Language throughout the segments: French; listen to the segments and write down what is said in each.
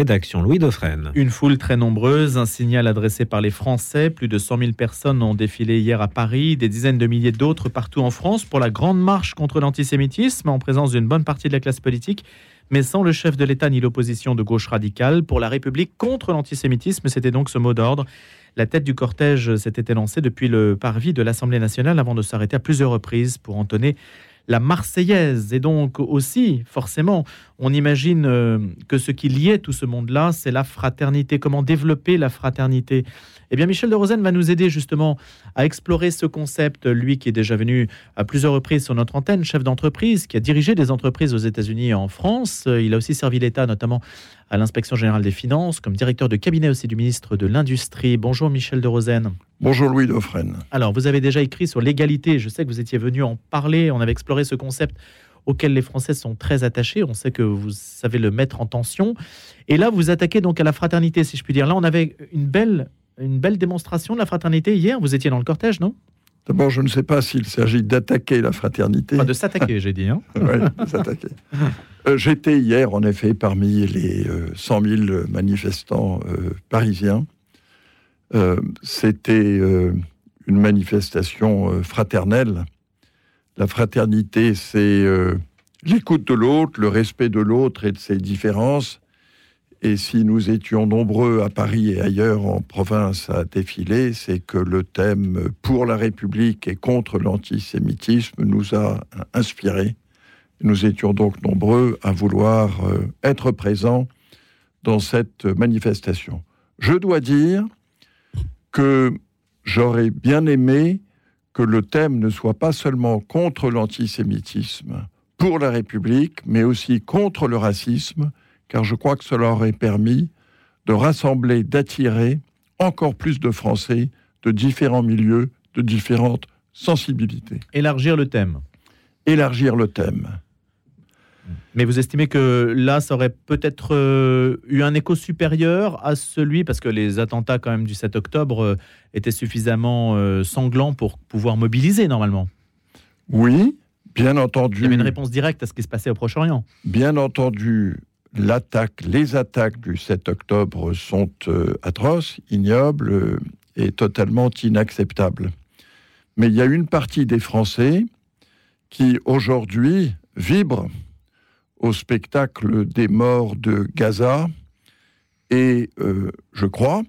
Rédaction Louis Dauphren. Une foule très nombreuse, un signal adressé par les Français. Plus de 100 000 personnes ont défilé hier à Paris, des dizaines de milliers d'autres partout en France pour la grande marche contre l'antisémitisme en présence d'une bonne partie de la classe politique, mais sans le chef de l'État ni l'opposition de gauche radicale. Pour la République contre l'antisémitisme, c'était donc ce mot d'ordre. La tête du cortège s'était élancée depuis le parvis de l'Assemblée nationale avant de s'arrêter à plusieurs reprises pour entonner la Marseillaise. Et donc aussi, forcément, on imagine euh, que ce qui liait tout ce monde-là, c'est la fraternité. Comment développer la fraternité? Eh bien, Michel de Rosen va nous aider justement à explorer ce concept, lui qui est déjà venu à plusieurs reprises sur notre antenne, chef d'entreprise, qui a dirigé des entreprises aux États-Unis et en France. Il a aussi servi l'État, notamment à l'inspection générale des finances, comme directeur de cabinet aussi du ministre de l'Industrie. Bonjour Michel de Rosen. Bonjour Louis Dauphren. Alors, vous avez déjà écrit sur l'égalité. Je sais que vous étiez venu en parler. On avait exploré ce concept auquel les Français sont très attachés. On sait que vous savez le mettre en tension. Et là, vous attaquez donc à la fraternité, si je puis dire. Là, on avait une belle, une belle démonstration de la fraternité hier. Vous étiez dans le cortège, non? D'abord, je ne sais pas s'il s'agit d'attaquer la fraternité. De s'attaquer, j'ai dit. Hein oui, s'attaquer. Euh, j'étais hier, en effet, parmi les 100 euh, 000 manifestants euh, parisiens. C'était une manifestation fraternelle. La fraternité, c'est l'écoute de l'autre, le respect de l'autre et de ses différences. Et si nous étions nombreux à Paris et ailleurs en province à défiler, c'est que le thème pour la République et contre l'antisémitisme nous a inspirés nous étions donc nombreux à vouloir euh, être présents dans cette manifestation. Je dois dire que j'aurais bien aimé que le thème ne soit pas seulement contre l'antisémitisme pour la République, mais aussi contre le racisme, car je crois que cela aurait permis de rassembler, d'attirer encore plus de Français de différents milieux, de différentes sensibilités. Élargir le thème. Élargir le thème. Mais vous estimez que là, ça aurait peut-être euh, eu un écho supérieur à celui, parce que les attentats quand même du 7 octobre euh, étaient suffisamment euh, sanglants pour pouvoir mobiliser normalement Oui, bien entendu. Il y avait une réponse directe à ce qui se passait au Proche-Orient. Bien entendu, l'attaque, les attaques du 7 octobre sont atroces, ignobles et totalement inacceptables. Mais il y a une partie des Français qui aujourd'hui vibrent au spectacle des morts de Gaza. Et euh, je crois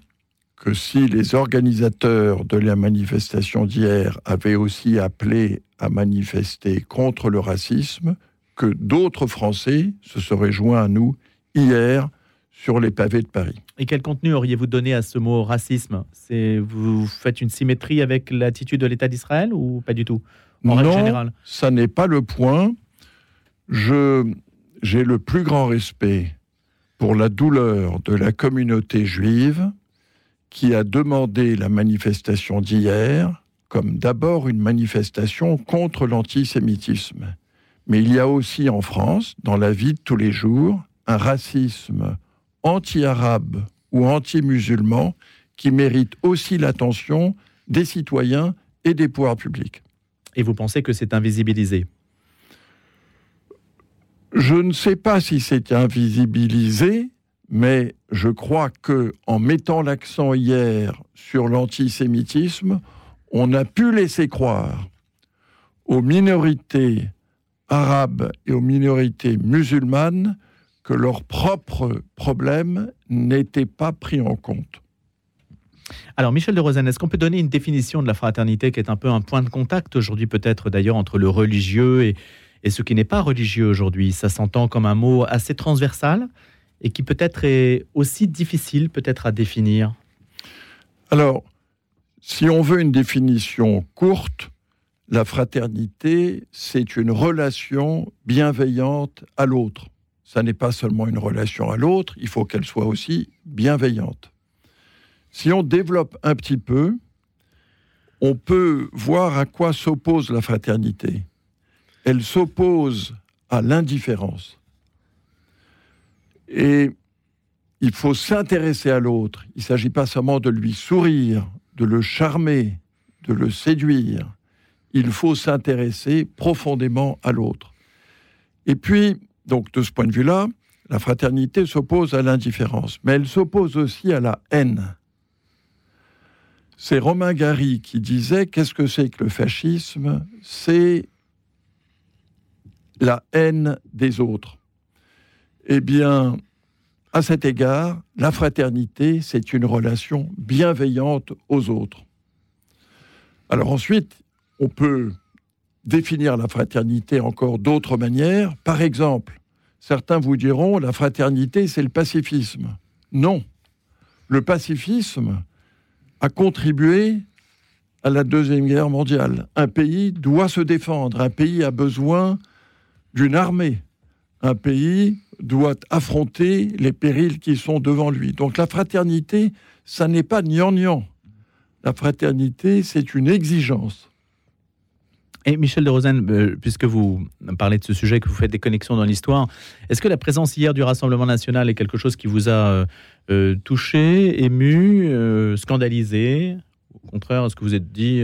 que si les organisateurs de la manifestation d'hier avaient aussi appelé à manifester contre le racisme, que d'autres Français se seraient joints à nous hier sur les pavés de Paris. Et quel contenu auriez-vous donné à ce mot racisme? Vous faites une symétrie avec l'attitude de l'État d'Israël ou pas du tout? En non, générale ça n'est pas le point. Je j'ai le plus grand respect pour la douleur de la communauté juive qui a demandé la manifestation d'hier comme d'abord une manifestation contre l'antisémitisme. Mais il y a aussi en France, dans la vie de tous les jours, un racisme anti-arabe ou anti-musulman qui mérite aussi l'attention des citoyens et des pouvoirs publics. Et vous pensez que c'est invisibilisé? Je ne sais pas si c'est invisibilisé, mais je crois que en mettant l'accent hier sur l'antisémitisme, on a pu laisser croire aux minorités arabes et aux minorités musulmanes que leurs propres problèmes n'étaient pas pris en compte. Alors Michel de Rosen, est-ce qu'on peut donner une définition de la fraternité qui est un peu un point de contact aujourd'hui peut-être d'ailleurs entre le religieux et, et ce qui n'est pas religieux aujourd'hui? Ça s'entend comme un mot assez transversal et qui peut-être est aussi difficile peut-être à définir. Alors, si on veut une définition courte, la fraternité, c'est une relation bienveillante à l'autre. Ça n'est pas seulement une relation à l'autre, il faut qu'elle soit aussi bienveillante. Si on développe un petit peu, on peut voir à quoi s'oppose la fraternité elle s'oppose à l'indifférence. Et il faut s'intéresser à l'autre. Il ne s'agit pas seulement de lui sourire, de le charmer, de le séduire. Il faut s'intéresser profondément à l'autre. Et puis, donc de ce point de vue-là, La fraternité s'oppose à l'indifférence, mais elle s'oppose aussi à la haine. C'est Romain Gary qui disait qu'est-ce que c'est que le fascisme? C'est la haine des autres. Eh bien, à cet égard, la fraternité, c'est une relation bienveillante aux autres. Alors ensuite, on peut définir la fraternité encore d'autres manières. Par exemple, certains vous diront la fraternité, c'est le pacifisme. Non. Le pacifisme a contribué à la Deuxième Guerre mondiale. Un pays doit se défendre, un pays a besoin d'une armée, un pays doit affronter les périls qui sont devant lui. Donc la fraternité, ça n'est pas gnangnan. La fraternité, c'est une exigence. Et Michel de Rosen, euh, puisque vous parlez de ce sujet, que vous faites des connexions dans l'histoire, est-ce que la présence hier du Rassemblement national est quelque chose qui vous a euh, euh, touché, ému, scandalisé? Au contraire, est-ce que vous êtes dit,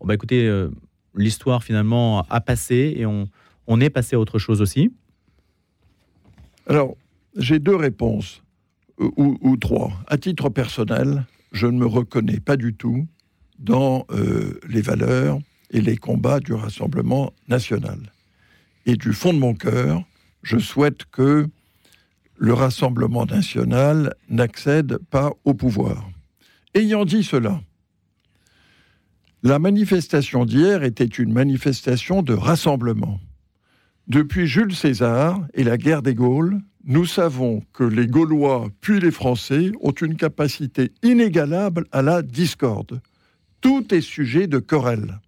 oh, bah, écoutez, l'histoire finalement a passé et on, on est passé à autre chose aussi? Alors, j'ai deux réponses, ou, trois. À titre personnel, je ne me reconnais pas du tout dans les valeurs et les combats du Rassemblement national. Et du fond de mon cœur, je souhaite que le Rassemblement national n'accède pas au pouvoir. Ayant dit cela, la manifestation d'hier était une manifestation de rassemblement. Depuis Jules César et la guerre des Gaules, nous savons que les Gaulois puis les Français ont une capacité inégalable à la discorde. Tout est sujet de querelle.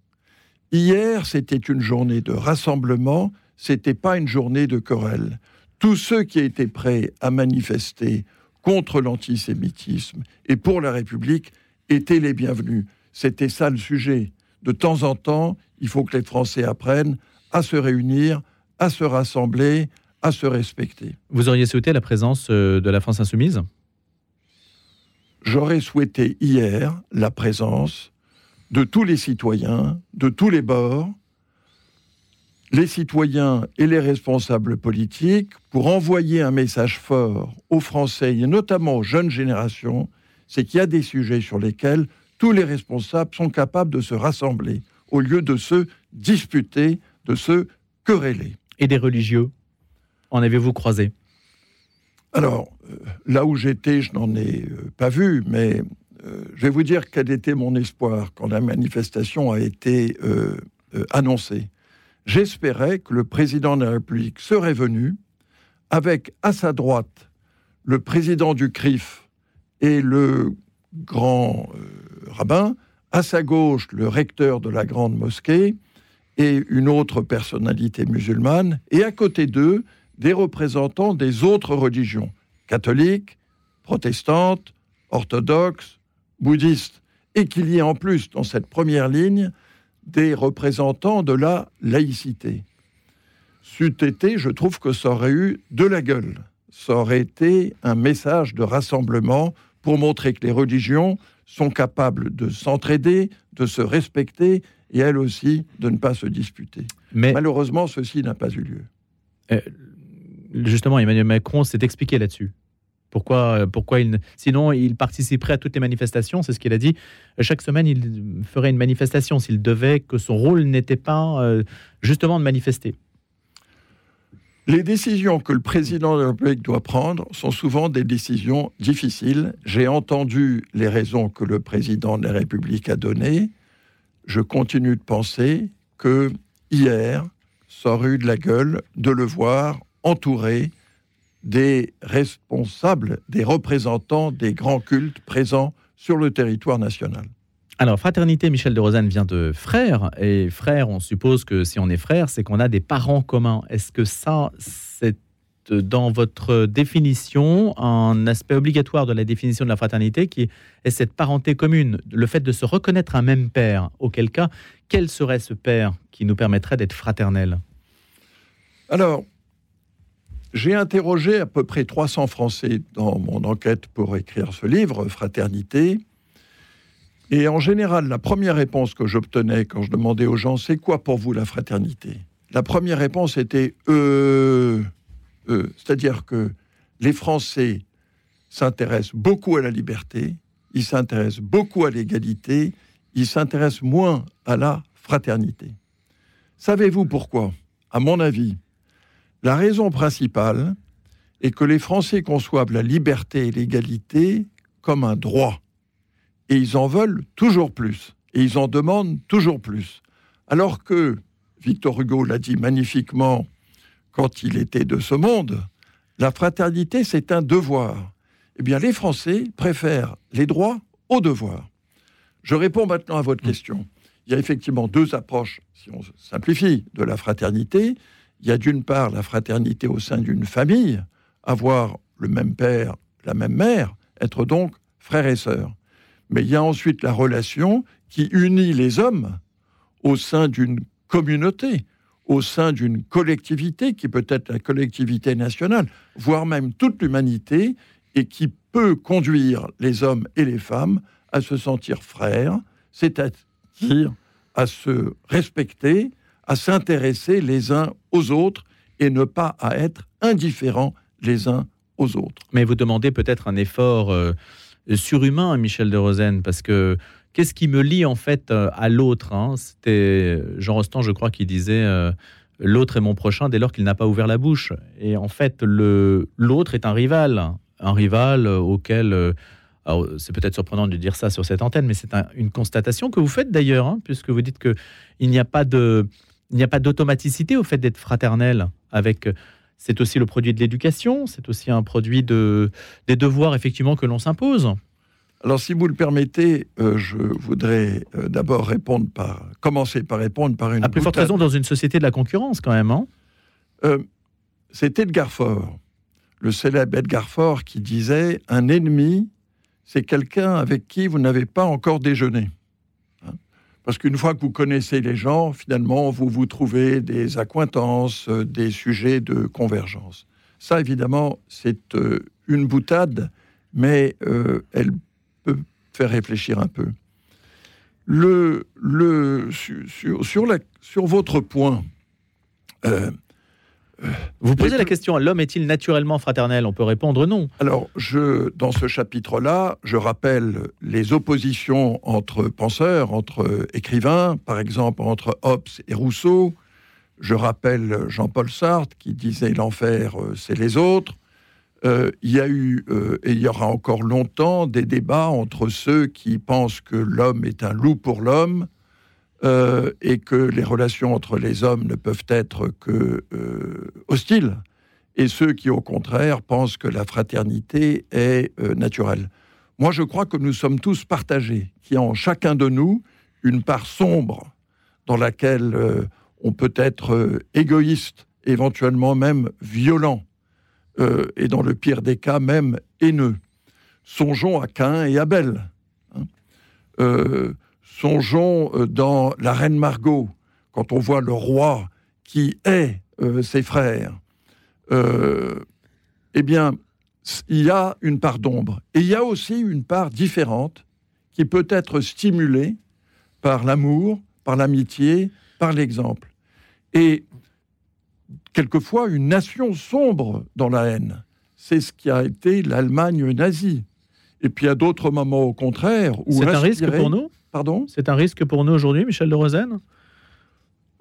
Hier, c'était une journée de rassemblement, c'était pas une journée de querelle. Tous ceux qui étaient prêts à manifester contre l'antisémitisme et pour la République étaient les bienvenus. C'était ça le sujet. De temps en temps, il faut que les Français apprennent à se réunir, à se rassembler, à se respecter. Vous auriez souhaité la présence euh, de la France insoumise? J'aurais souhaité hier la présence de tous les citoyens, de tous les bords, les citoyens et les responsables politiques, pour envoyer un message fort aux Français et notamment aux jeunes générations, c'est qu'il y a des sujets sur lesquels tous les responsables sont capables de se rassembler, au lieu de se disputer, de se quereller. Et des religieux En avez-vous croisé? Alors, euh, là où j'étais, je n'en ai euh, pas vu, mais je vais vous dire quel était mon espoir quand la manifestation a été euh, euh, annoncée. J'espérais que le président de la République serait venu avec à sa droite le président du CRIF et le grand rabbin, à sa gauche le recteur de la grande mosquée et une autre personnalité musulmane, et à côté d'eux des représentants des autres religions, catholiques, protestantes, orthodoxes, bouddhistes, et qu'il y ait en plus dans cette première ligne des représentants de la laïcité. C'eût été, je trouve que ça aurait eu de la gueule. Ça aurait été un message de rassemblement pour montrer que les religions sont capables de s'entraider, de se respecter et elles aussi de ne pas se disputer. Mais malheureusement, ceci n'a pas eu lieu. Euh, justement, Emmanuel Macron s'est expliqué là-dessus. Pourquoi, euh, sinon il participerait à toutes les manifestations, c'est ce qu'il a dit. Chaque semaine, il ferait une manifestation s'il devait, que son rôle n'était pas euh, justement de manifester. Les décisions que le président de la République doit prendre sont souvent des décisions difficiles. J'ai entendu les raisons que le président de la République a données. Je continue de penser que hier, ça aurait eu de la gueule de le voir entouré des responsables, des représentants des grands cultes présents sur le territoire national. Alors, fraternité, Michel de Rosanne vient de frère, et frère, on suppose que si on est frère, c'est qu'on a des parents communs. Est-ce que ça, c'est dans votre définition un aspect obligatoire de la définition de la fraternité qui est cette parenté commune, le fait de se reconnaître un même père, auquel cas, quel serait ce père qui nous permettrait d'être fraternel? Alors, j'ai interrogé à peu près 300 Français dans mon enquête pour écrire ce livre, Fraternité. Et en général, la première réponse que j'obtenais quand je demandais aux gens, c'est quoi pour vous la fraternité? La première réponse était euh, euh. C'est-à-dire que les Français s'intéressent beaucoup à la liberté, ils s'intéressent beaucoup à l'égalité, ils s'intéressent moins à la fraternité. Savez-vous pourquoi? À mon avis, la raison principale est que les Français conçoivent la liberté et l'égalité comme un droit. Et ils en veulent toujours plus. Et ils en demandent toujours plus. Alors que, Victor Hugo l'a dit magnifiquement quand il était de ce monde, la fraternité, c'est un devoir. Eh bien, les Français préfèrent les droits aux devoirs. Je réponds maintenant à votre mmh. question. Il y a effectivement deux approches, si on simplifie, de la fraternité. Il y a d'une part la fraternité au sein d'une famille, avoir le même père, la même mère, être donc frère et sœur. Mais il y a ensuite la relation qui unit les hommes au sein d'une communauté, au sein d'une collectivité qui peut être la collectivité nationale, voire même toute l'humanité, et qui peut conduire les hommes et les femmes à se sentir frères, c'est-à-dire à se respecter, à s'intéresser les uns aux autres et ne pas à être indifférents les uns aux autres. Mais vous demandez peut-être un effort euh, surhumain, Michel de Rosen, parce que qu'est-ce qui me lie en fait euh, à l'autre hein? C'était Jean Rostand, je crois, qui disait euh, l'autre est mon prochain dès lors qu'il n'a pas ouvert la bouche. Et en fait, l'autre est un rival, un rival auquel c'est peut-être surprenant de dire ça sur cette antenne, mais c'est une constatation que vous faites d'ailleurs, hein, puisque vous dites que il n'y a pas de, il n'y a pas d'automaticité au fait d'être fraternel. Avec, c'est aussi le produit de l'éducation, c'est aussi un produit de des devoirs effectivement que l'on s'impose. Alors, si vous le permettez, euh, je voudrais euh, d'abord répondre par commencer par répondre par une. À plus forte raison dans une société de la concurrence, quand même. Hein euh, c'est Edgar Faure, le célèbre Edgar Faure, qui disait un ennemi c'est quelqu'un avec qui vous n'avez pas encore déjeuné. Parce qu'une fois que vous connaissez les gens, finalement, vous vous trouvez des accointances, euh, des sujets de convergence. Ça, évidemment, c'est euh, une boutade, mais euh, elle peut faire réfléchir un peu. Le, sur votre point, vous posez la question, l'homme est-il naturellement fraternel? On peut répondre non. Alors, je, dans ce chapitre-là, je rappelle les oppositions entre penseurs, entre écrivains, par exemple entre Hobbes et Rousseau. Je rappelle Jean-Paul Sartre qui disait l'enfer, euh, c'est les autres. Euh, il y a eu, euh, et il y aura encore longtemps, des débats entre ceux qui pensent que l'homme est un loup pour l'homme euh, et que les relations entre les hommes ne peuvent être que euh, hostiles, et ceux qui, au contraire, pensent que la fraternité est euh, naturelle. Moi, je crois que nous sommes tous partagés, qu'il y a en chacun de nous une part sombre dans laquelle on peut être égoïste, éventuellement même violent, et dans le pire des cas même haineux. Songeons à Cain et Abel. Hein. Songeons euh, dans La Reine Margot, quand on voit le roi qui hait euh, ses frères. Euh, eh bien, il y a une part d'ombre. Et il y a aussi une part différente qui peut être stimulée par l'amour, par l'amitié, par l'exemple. Et quelquefois, une nation sombre dans la haine. C'est ce qui a été l'Allemagne nazie. Et puis à d'autres moments, au contraire, où c'est un risque pour nous. Pardon? C'est un risque pour nous aujourd'hui, Michel de Rosen?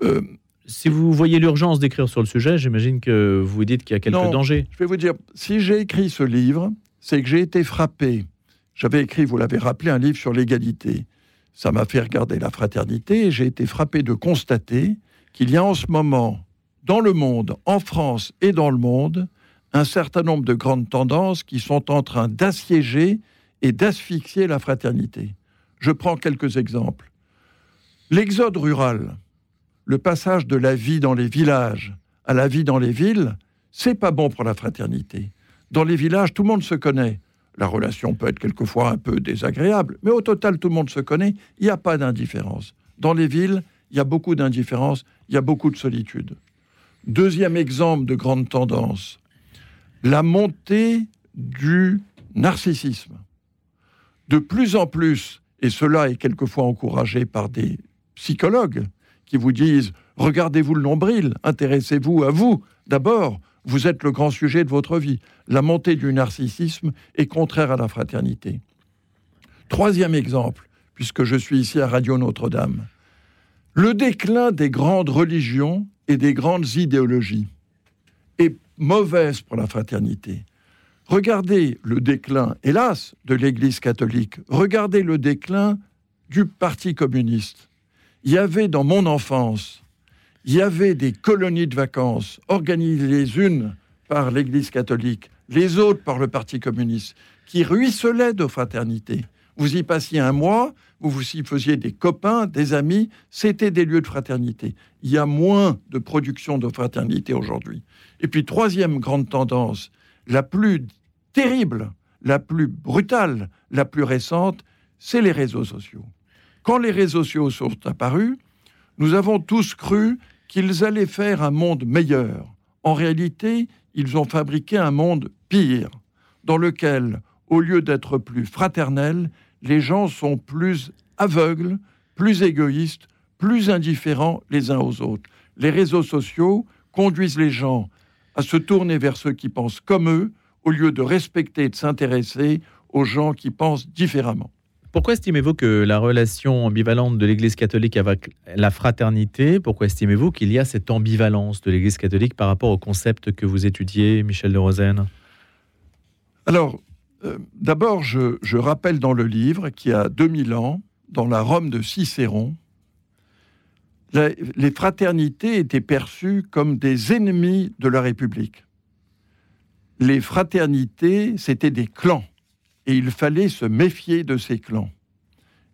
Euh, Si vous voyez l'urgence d'écrire sur le sujet, j'imagine que vous dites qu'il y a quelques dangers. Je vais vous dire, si j'ai écrit ce livre, c'est que j'ai été frappé. J'avais écrit, vous l'avez rappelé, un livre sur l'égalité. Ça m'a fait regarder la fraternité et j'ai été frappé de constater qu'il y a en ce moment, dans le monde, en France et dans le monde, un certain nombre de grandes tendances qui sont en train d'assiéger et d'asphyxier la fraternité. Je prends quelques exemples. L'exode rural, le passage de la vie dans les villages à la vie dans les villes, c'est pas bon pour la fraternité. Dans les villages, tout le monde se connaît. La relation peut être quelquefois un peu désagréable, mais au total, tout le monde se connaît. Il n'y a pas d'indifférence. Dans les villes, il y a beaucoup d'indifférence, il y a beaucoup de solitude. Deuxième exemple de grande tendance, la montée du narcissisme. De plus en plus, et cela est quelquefois encouragé par des psychologues qui vous disent Regardez-vous le nombril, intéressez-vous à vous. D'abord, vous êtes le grand sujet de votre vie. la montée du narcissisme est contraire à la fraternité. Troisième exemple, puisque je suis ici à Radio Notre-Dame, le déclin des grandes religions et des grandes idéologies est mauvaise pour la fraternité. Regardez le déclin, hélas, de l'Église catholique. Regardez le déclin du Parti communiste. Il y avait dans mon enfance, il y avait des colonies de vacances organisées les unes par l'Église catholique, les autres par le Parti communiste, qui ruisselaient de fraternité. Vous y passiez un mois, vous vous y faisiez des copains, des amis, c'était des lieux de fraternité. Il y a moins de production de fraternité aujourd'hui. Et puis, troisième grande tendance, la plus terrible, la plus brutale, la plus récente, c'est les réseaux sociaux. Quand les réseaux sociaux sont apparus, nous avons tous cru qu'ils allaient faire un monde meilleur. En réalité, ils ont fabriqué un monde pire, dans lequel, au lieu d'être plus fraternels, les gens sont plus aveugles, plus égoïstes, plus indifférents les uns aux autres. Les réseaux sociaux conduisent les gens à se tourner vers ceux qui pensent comme eux, au lieu de respecter et de s'intéresser aux gens qui pensent différemment. Pourquoi estimez-vous que la relation ambivalente de l'Église catholique avec la fraternité, pourquoi estimez-vous qu'il y a cette ambivalence de l'Église catholique par rapport au concept que vous étudiez, Michel de Rosen Alors, euh, d'abord, je, je, rappelle dans le livre qu'il y a 2000 ans, dans la Rome de Cicéron, les fraternités étaient perçues comme des ennemis de la République les fraternités, c'était des clans, et il fallait se méfier de ces clans.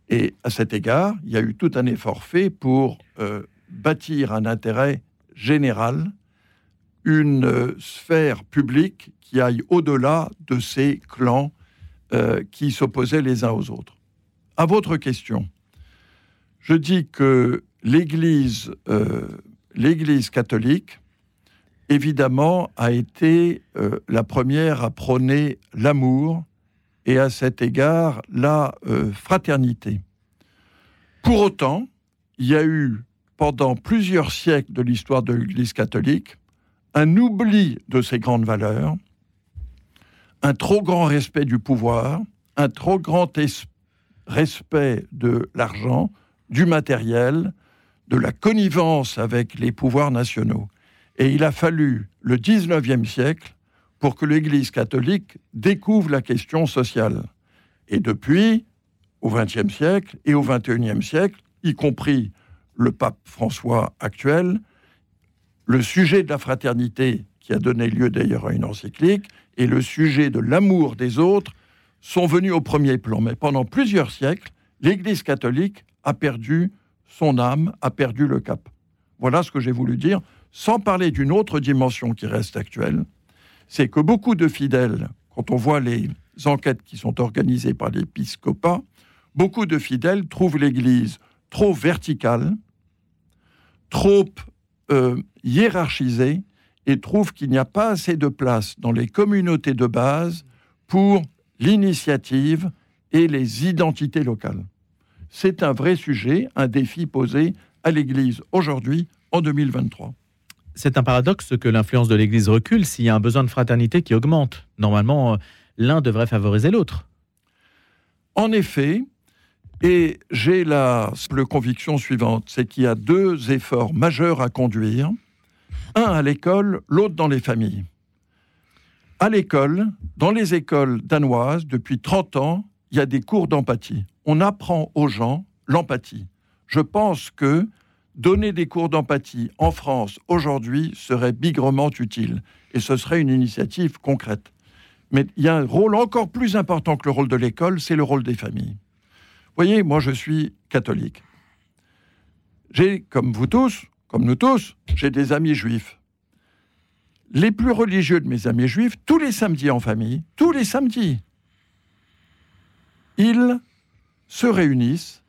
Et à cet égard, il y a eu tout un effort fait pour euh, bâtir un intérêt général, une euh, sphère publique qui aille au-delà de ces clans euh, qui s'opposaient les uns aux autres. À votre question, je dis que l'Église, l'Église catholique évidemment, a été euh, la première à prôner l'amour et à cet égard la euh, fraternité. Pour autant, il y a eu, pendant plusieurs siècles de l'histoire de l'Église catholique, un oubli de ces grandes valeurs, un trop grand respect du pouvoir, un trop grand respect de l'argent, du matériel, de la connivence avec les pouvoirs nationaux. Et il a fallu le 19e siècle pour que l'Église catholique découvre la question sociale. Et depuis, au XXe siècle et au XXIe siècle, y compris le pape François actuel, le sujet de la fraternité, qui a donné lieu d'ailleurs à une encyclique, et le sujet de l'amour des autres sont venus au premier plan. Mais pendant plusieurs siècles, l'Église catholique a perdu son âme, a perdu le cap. Voilà ce que j'ai voulu dire sans parler d'une autre dimension qui reste actuelle, c'est que beaucoup de fidèles, quand on voit les enquêtes qui sont organisées par l'épiscopat, beaucoup de fidèles trouvent l'Église trop verticale, trop euh, hiérarchisée, et trouvent qu'il n'y a pas assez de place dans les communautés de base pour l'initiative et les identités locales. C'est un vrai sujet, un défi posé à l'Église aujourd'hui, en 2023 c'est un paradoxe que l'influence de l'Église recule s'il y a un besoin de fraternité qui augmente. Normalement, euh, l'un devrait favoriser l'autre. En effet, et j'ai la conviction suivante, c'est qu'il y a deux efforts majeurs à conduire, un à l'école, l'autre dans les familles. À l'école, dans les écoles danoises, depuis 30 ans, il y a des cours d'empathie. On apprend aux gens l'empathie. Je pense que Donner des cours d'empathie en France aujourd'hui serait bigrement utile et ce serait une initiative concrète. Mais il y a un rôle encore plus important que le rôle de l'école, c'est le rôle des familles. Vous voyez, moi je suis catholique. J'ai, comme vous tous, comme nous tous, j'ai des amis juifs. Les plus religieux de mes amis juifs, tous les samedis en famille, tous les samedis, ils se réunissent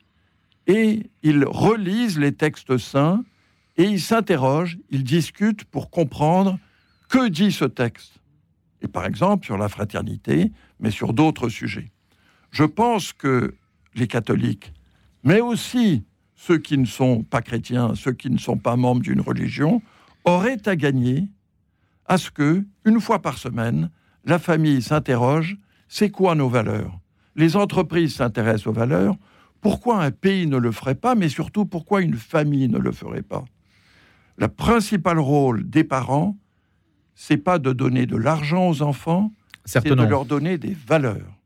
et ils relisent les textes saints et ils s'interrogent, ils discutent pour comprendre que dit ce texte. Et par exemple sur la fraternité, mais sur d'autres sujets. Je pense que les catholiques, mais aussi ceux qui ne sont pas chrétiens, ceux qui ne sont pas membres d'une religion, auraient à gagner à ce que, une fois par semaine, la famille s'interroge, c'est quoi nos valeurs? Les entreprises s'intéressent aux valeurs. Pourquoi un pays ne le ferait pas, mais surtout pourquoi une famille ne le ferait pas? Le principal rôle des parents, c'est pas de donner de l'argent aux enfants, c'est de leur donner des valeurs.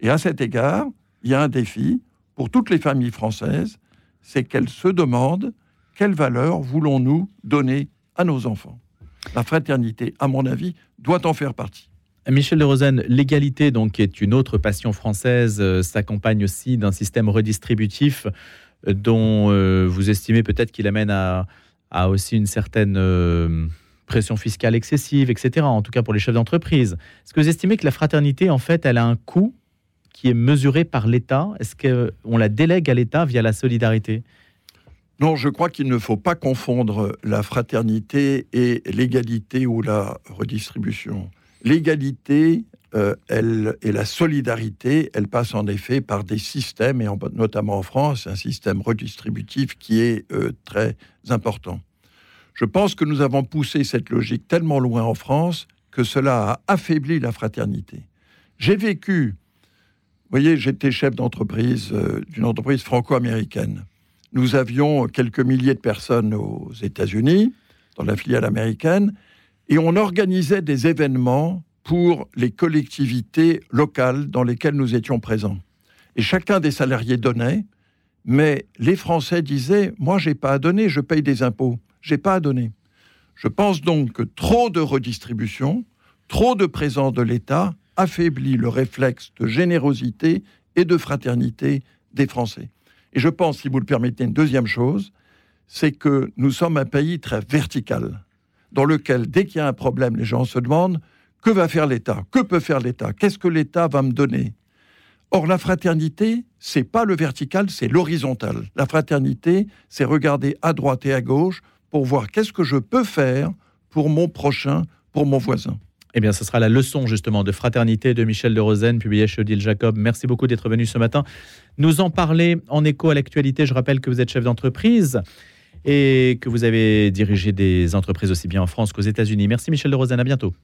Et à cet égard, il y a un défi pour toutes les familles françaises, c'est qu'elles se demandent quelles valeurs voulons-nous donner à nos enfants. La fraternité, à mon avis, doit en faire partie. Michel de Rosen, l'égalité, donc, qui est une autre passion française, euh, s'accompagne aussi d'un système redistributif euh, dont euh, vous estimez peut-être qu'il amène à, aussi une certaine pression fiscale excessive, etc., en tout cas pour les chefs d'entreprise. Est-ce que vous estimez que la fraternité, en fait, elle a un coût qui est mesuré par l'État? Est-ce qu'on la délègue à l'État via la solidarité? Non, je crois qu'il ne faut pas confondre la fraternité et l'égalité ou la redistribution. L'égalité euh, elle, et la solidarité, elles passent en effet par des systèmes, et notamment en France, un système redistributif qui est euh, très important. Je pense que nous avons poussé cette logique tellement loin en France que cela a affaibli la fraternité. J'ai vécu vous voyez, j'étais chef d'entreprise euh, d'une entreprise franco-américaine. Nous avions quelques milliers de personnes aux États-Unis, dans la filiale américaine, et on organisait des événements pour les collectivités locales dans lesquelles nous étions présents. Et chacun des salariés donnait, mais les Français disaient Moi, j'ai pas à donner, je paye des impôts, j'ai pas à donner. Je pense donc que trop de redistribution, trop de présence de l'État affaiblit le réflexe de générosité et de fraternité des Français. Et je pense, si vous le permettez, une deuxième chose, c'est que nous sommes un pays très vertical, dans lequel, dès qu'il y a un problème, les gens se demandent que va faire l'État? Que peut faire l'État? Qu'est-ce que l'État va me donner? Or, la fraternité, c'est pas le vertical, c'est l'horizontal. La fraternité, c'est regarder à droite et à gauche pour voir qu'est-ce que je peux faire pour mon prochain, pour mon voisin. Eh bien, ce sera la leçon justement de fraternité de Michel de Rosen, publiée chez Odile Jacob. Merci beaucoup d'être venu ce matin nous en parler en écho à l'actualité. Je rappelle que vous êtes chef d'entreprise et que vous avez dirigé des entreprises aussi bien en France qu'aux États-Unis. Merci Michel de Rosen, à bientôt.